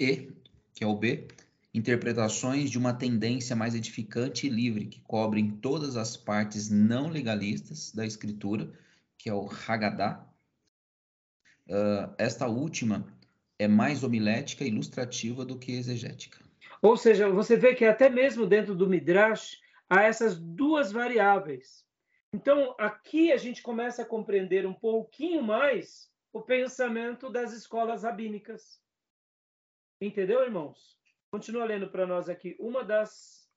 E, que é o B, interpretações de uma tendência mais edificante e livre, que cobrem todas as partes não legalistas da escritura, que é o Haggadah. Uh, esta última é mais homilética e ilustrativa do que exegética. Ou seja, você vê que até mesmo dentro do Midrash há essas duas variáveis. Então, aqui a gente começa a compreender um pouquinho mais o pensamento das escolas rabínicas. Entendeu, irmãos? Continua lendo para nós aqui. Uma das.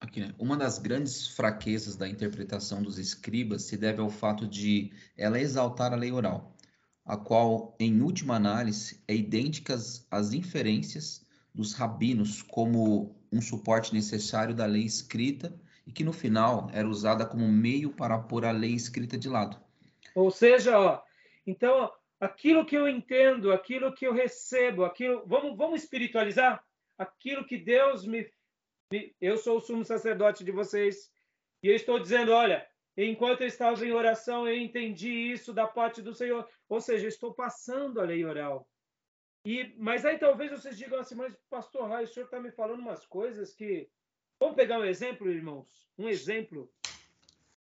Aqui, né? Uma das grandes fraquezas da interpretação dos escribas se deve ao fato de ela exaltar a lei oral, a qual, em última análise, é idêntica às inferências dos rabinos como um suporte necessário da lei escrita e que no final era usada como meio para pôr a lei escrita de lado. Ou seja, ó, então aquilo que eu entendo, aquilo que eu recebo, aquilo, vamos, vamos espiritualizar aquilo que Deus me, me, eu sou o sumo sacerdote de vocês e eu estou dizendo, olha, enquanto eu estava em oração, eu entendi isso da parte do Senhor, ou seja, eu estou passando a lei oral. E, mas aí talvez vocês digam assim, mas pastor Rai, o senhor está me falando umas coisas que. Vamos pegar um exemplo, irmãos? Um exemplo.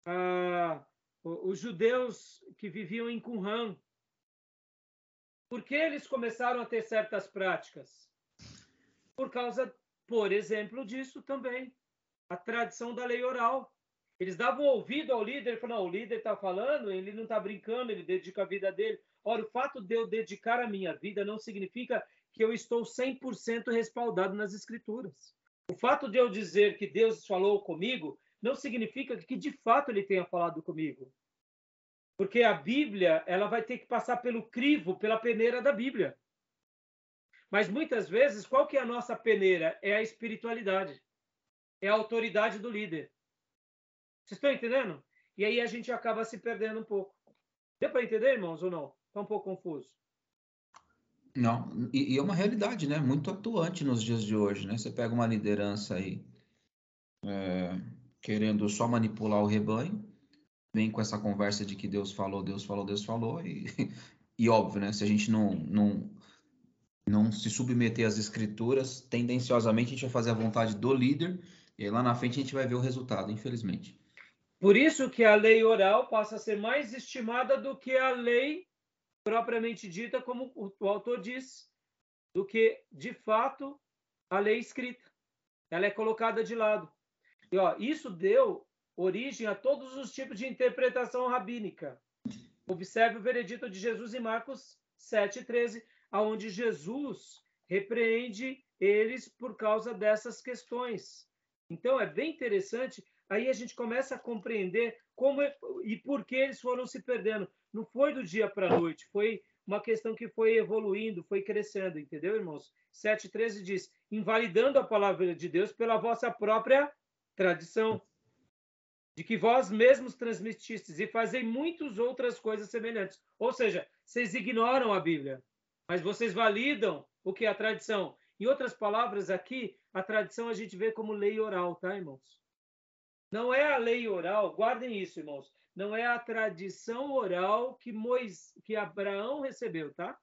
Ah, os judeus que viviam em Qumran, por que eles começaram a ter certas práticas? Por causa, por exemplo, disso também. A tradição da lei oral. Eles davam ouvido ao líder falaram: não, o líder está falando, ele não está brincando, ele dedica a vida dele. Ora, o fato de eu dedicar a minha vida não significa que eu estou 100% respaldado nas Escrituras. O fato de eu dizer que Deus falou comigo não significa que de fato ele tenha falado comigo. Porque a Bíblia, ela vai ter que passar pelo crivo, pela peneira da Bíblia. Mas muitas vezes, qual que é a nossa peneira? É a espiritualidade. É a autoridade do líder. Vocês estão entendendo? E aí a gente acaba se perdendo um pouco. Deu para entender, irmãos, ou não? Está um pouco confuso. Não, e, e, é uma realidade, né? Muito atuante nos dias de hoje, né? Você pega uma liderança aí é, querendo só manipular o rebanho, vem com essa conversa de que Deus falou, Deus falou, Deus falou, e, e óbvio, né? Se a gente não, não, não se submeter às escrituras, tendenciosamente a gente vai fazer a vontade do líder, e aí lá na frente a gente vai ver o resultado, infelizmente. Por isso que a lei oral passa a ser mais estimada do que a lei propriamente dita, como o autor diz, do que, de fato, a lei escrita. Ela é colocada de lado. E ó, isso deu origem a todos os tipos de interpretação rabínica. Observe o veredito de Jesus em Marcos 7,13, aonde Jesus repreende eles por causa dessas questões. Então, é bem interessante. Aí a gente começa a compreender como é, e por que eles foram se perdendo. Não foi do dia para a noite, foi uma questão que foi evoluindo, foi crescendo, entendeu, irmãos? 7,13 diz: invalidando a palavra de Deus pela vossa própria tradição de que vós mesmos transmitistes e fazei muitas outras coisas semelhantes. Ou seja, vocês ignoram a Bíblia, mas vocês validam o que é a tradição. Em outras palavras, aqui, a tradição a gente vê como lei oral, tá, irmãos? Não é a lei oral, guardem isso, irmãos. Não é a tradição oral que, Mois, que Abraão recebeu, tá?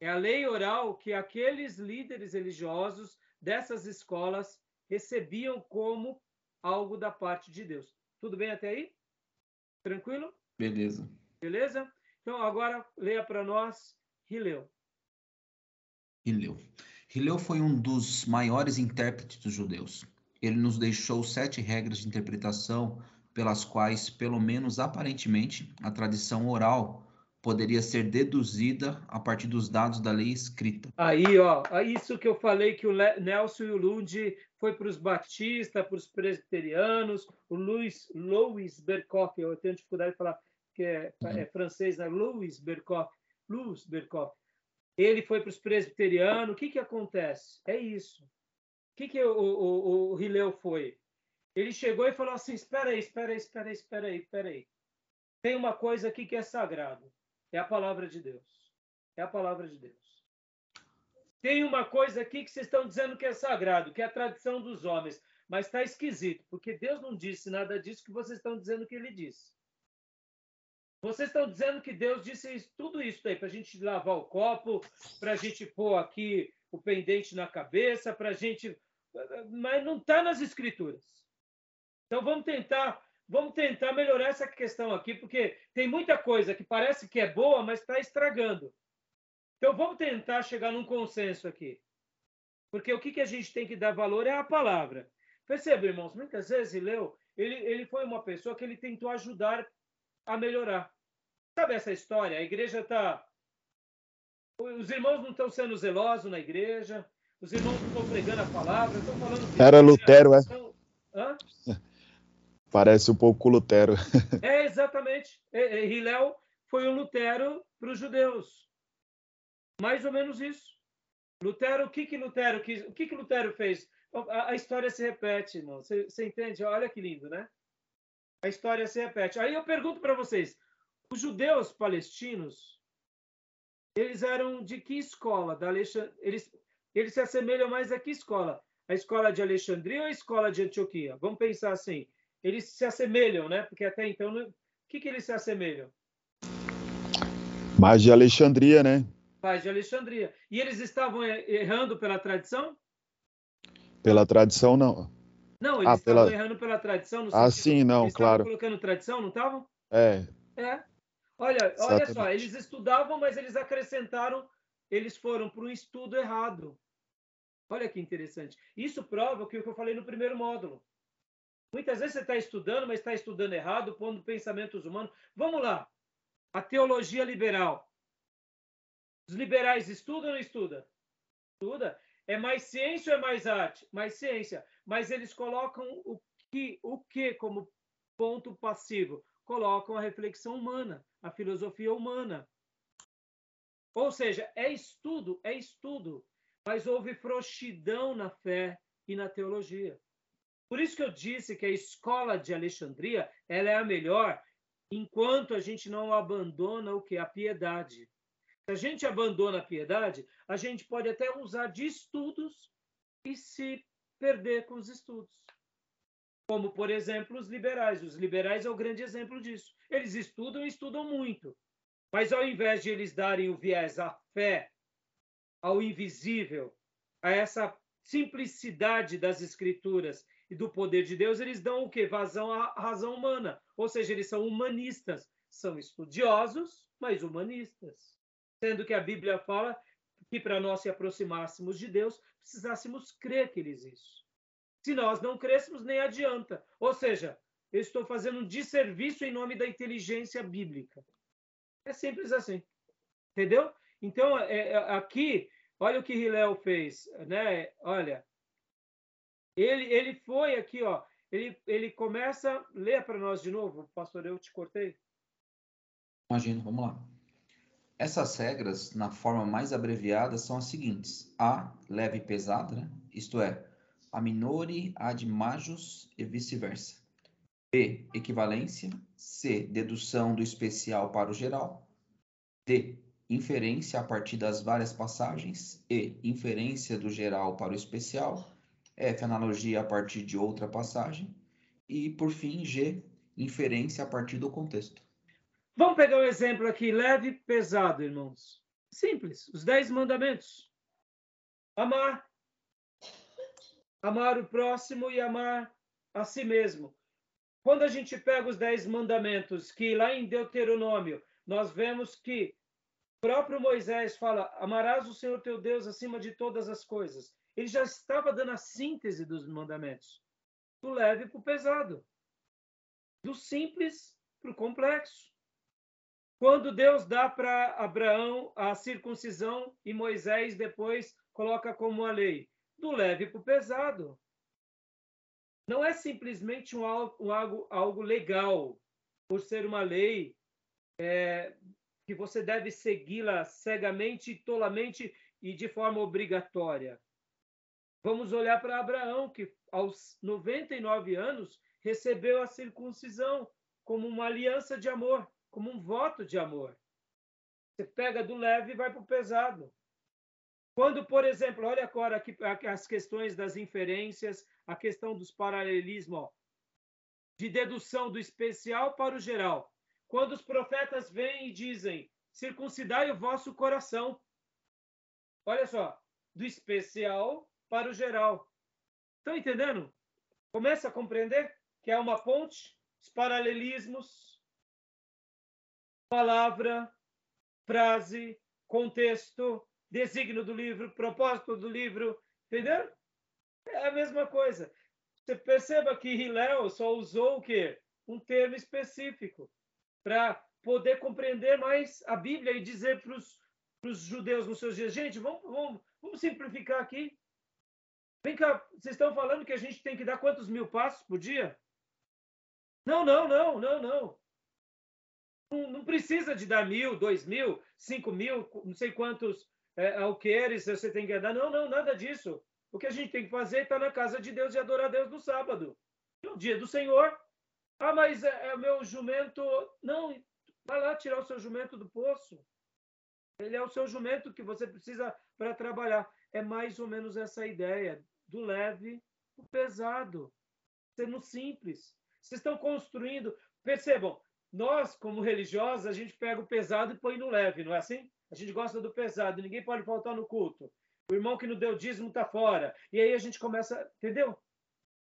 É a lei oral que aqueles líderes religiosos dessas escolas recebiam como algo da parte de Deus. Tudo bem até aí? Tranquilo? Beleza. Beleza? Então, agora leia para nós Hileu. Hileu. Hileu foi um dos maiores intérpretes dos judeus. Ele nos deixou sete regras de interpretação pelas quais, pelo menos aparentemente, a tradição oral poderia ser deduzida a partir dos dados da lei escrita. Aí, ó, isso que eu falei que o Nelson e o Lund foi para os batistas, para os presbiterianos, o Louis, Louis Bercock, eu tenho dificuldade de falar que é, uhum. é francês, né? Louis Bercock, Louis Bercock. Ele foi para os presbiterianos. O que que acontece? É isso. O que que o, o, o foi? Ele chegou e falou assim: espera aí, espera aí, espera aí, espera aí, espera aí. Tem uma coisa aqui que é sagrado. É a palavra de Deus. É a palavra de Deus. Tem uma coisa aqui que vocês estão dizendo que é sagrado, que é a tradição dos homens. Mas está esquisito, porque Deus não disse nada disso que vocês estão dizendo que ele disse. Vocês estão dizendo que Deus disse isso, tudo isso aí, para a gente lavar o copo, para a gente pôr aqui o pendente na cabeça, para a gente. Mas não está nas escrituras. Então vamos tentar vamos tentar melhorar essa questão aqui, porque tem muita coisa que parece que é boa, mas está estragando. Então vamos tentar chegar num consenso aqui. Porque o que, que a gente tem que dar valor é a palavra. Perceba, irmãos, muitas vezes Leu, ele, ele foi uma pessoa que ele tentou ajudar a melhorar. Sabe essa história? A igreja está. Os irmãos não estão sendo zelosos na igreja, os irmãos não estão pregando a palavra, estão falando. Era Lutero, é? Hã? Parece um pouco Lutero. É, exatamente. Hilel foi um Lutero para os judeus. Mais ou menos isso. Lutero, o que que Lutero quis? O que que Lutero fez? A, a história se repete, irmão. Você, você entende? Olha que lindo, né? A história se repete. Aí eu pergunto para vocês: os judeus palestinos, eles eram de que escola? Da Alexand... eles, eles se assemelham mais a que escola? A escola de Alexandria ou a escola de Antioquia? Vamos pensar assim eles se assemelham, né? Porque até então, o que, que eles se assemelham? Mais de Alexandria, né? Mais de Alexandria. E eles estavam errando pela tradição? Pela tradição, não. Não, eles ah, estavam pela... errando pela tradição. ah, sim, não, eles claro. colocando tradição, não estavam? É. É. Olha, olha só, eles estudavam, mas eles acrescentaram, eles foram para um estudo errado. Olha que interessante. Isso prova o que eu falei no primeiro módulo. Muitas vezes você está estudando, mas está estudando errado, pondo pensamentos humanos. Vamos lá. A teologia liberal. Os liberais estudam ou não estudam? Estuda. É mais ciência ou é mais arte? Mais ciência. Mas eles colocam o que, o que como ponto passivo? Colocam a reflexão humana, a filosofia humana. Ou seja, é estudo, é estudo, mas houve frouxidão na fé e na teologia. Por isso que eu disse que a escola de Alexandria ela é a melhor enquanto a gente não abandona o que? A piedade. Se a gente abandona a piedade, a gente pode até usar de estudos e se perder com os estudos. Como, por exemplo, os liberais. Os liberais é o grande exemplo disso. Eles estudam e estudam muito. Mas ao invés de eles darem o viés à fé, ao invisível, a essa simplicidade das escrituras e do poder de Deus, eles dão o quê? Vazão à razão humana. Ou seja, eles são humanistas. São estudiosos, mas humanistas. Sendo que a Bíblia fala que para nós se aproximássemos de Deus, precisássemos crer que ele existe. Se nós não crêssemos, nem adianta. Ou seja, eu estou fazendo um desserviço em nome da inteligência bíblica. É simples assim. Entendeu? Então, é, é, aqui, olha o que Hilel fez. Né? Olha, ele, ele foi aqui, ó. Ele, ele começa. Leia para nós de novo, pastor, eu te cortei. Imagino, vamos lá. Essas regras, na forma mais abreviada, são as seguintes: A, leve e pesada, né? isto é, a minore ad majus e vice-versa. B, equivalência. C, dedução do especial para o geral. D, inferência a partir das várias passagens. E, inferência do geral para o especial. F, analogia a partir de outra passagem. E, por fim, G, inferência a partir do contexto. Vamos pegar um exemplo aqui, leve e pesado, irmãos. Simples, os dez mandamentos. Amar. Amar o próximo e amar a si mesmo. Quando a gente pega os dez mandamentos, que lá em Deuteronômio nós vemos que o próprio Moisés fala: amarás o Senhor teu Deus acima de todas as coisas. Ele já estava dando a síntese dos mandamentos, do leve para o pesado, do simples para o complexo. Quando Deus dá para Abraão a circuncisão e Moisés depois coloca como a lei, do leve para o pesado. Não é simplesmente um algo, algo legal, por ser uma lei é, que você deve segui-la cegamente, tolamente e de forma obrigatória. Vamos olhar para Abraão, que aos 99 anos recebeu a circuncisão como uma aliança de amor, como um voto de amor. Você pega do leve e vai para o pesado. Quando, por exemplo, olha agora aqui as questões das inferências, a questão dos paralelismos, de dedução do especial para o geral. Quando os profetas vêm e dizem: circuncidai o vosso coração. Olha só, do especial para o geral. Estão entendendo? Começa a compreender que é uma ponte, os paralelismos, palavra, frase, contexto, desígnio do livro, propósito do livro, entendeu? É a mesma coisa. Você perceba que Hillel só usou o quê? Um termo específico para poder compreender mais a Bíblia e dizer para os judeus nos seus dias, gente, vamos, vamos, vamos simplificar aqui. Vem cá, vocês estão falando que a gente tem que dar quantos mil passos por dia? Não, não, não, não, não. Não, não precisa de dar mil, dois mil, cinco mil, não sei quantos é, alqueires você tem que dar. Não, não, nada disso. O que a gente tem que fazer é estar na casa de Deus e adorar a Deus no sábado. No dia do Senhor. Ah, mas é, é meu jumento. Não, vai lá tirar o seu jumento do poço. Ele é o seu jumento que você precisa para trabalhar. É mais ou menos essa ideia do leve o pesado, sendo simples. Vocês estão construindo. Percebam, nós, como religiosos, a gente pega o pesado e põe no leve, não é assim? A gente gosta do pesado, ninguém pode faltar no culto. O irmão que não deu dízimo está fora. E aí a gente começa, entendeu?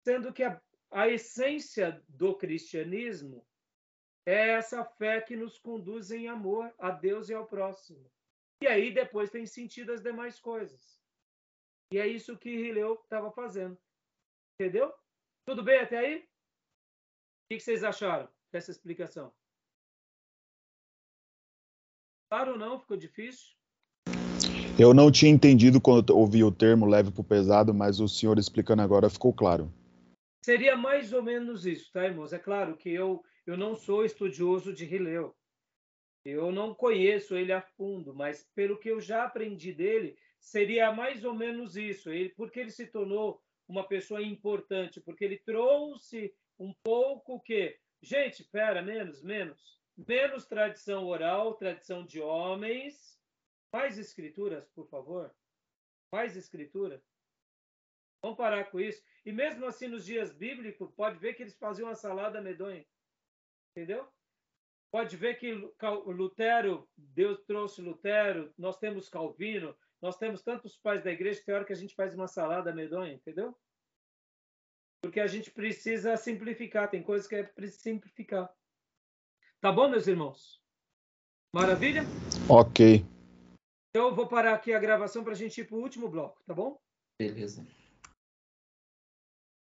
Sendo que a, a essência do cristianismo é essa fé que nos conduz em amor a Deus e ao próximo. E aí depois tem sentido as demais coisas. E é isso que Rileu estava fazendo. Entendeu? Tudo bem até aí? O que vocês acharam dessa explicação? Claro ou não? Ficou difícil? Eu não tinha entendido quando ouvi o termo leve para o pesado, mas o senhor explicando agora ficou claro. Seria mais ou menos isso, tá, irmãos? É claro que eu, eu não sou estudioso de Rileu. Eu não conheço ele a fundo, mas pelo que eu já aprendi dele, seria mais ou menos isso. Ele, porque ele se tornou uma pessoa importante, porque ele trouxe um pouco que, gente, pera, menos, menos, menos tradição oral, tradição de homens, mais escrituras, por favor, mais escritura. Vamos parar com isso. E mesmo assim, nos dias bíblicos, pode ver que eles faziam uma salada medonha. Entendeu? Pode ver que Lutero, Deus trouxe Lutero, nós temos Calvino, nós temos tantos pais da igreja que hora que a gente faz uma salada medonha, entendeu? Porque a gente precisa simplificar, tem coisas que é preciso simplificar. Tá bom, meus irmãos? Maravilha? Ok. Então eu vou parar aqui a gravação para a gente ir para o último bloco, tá bom? Beleza.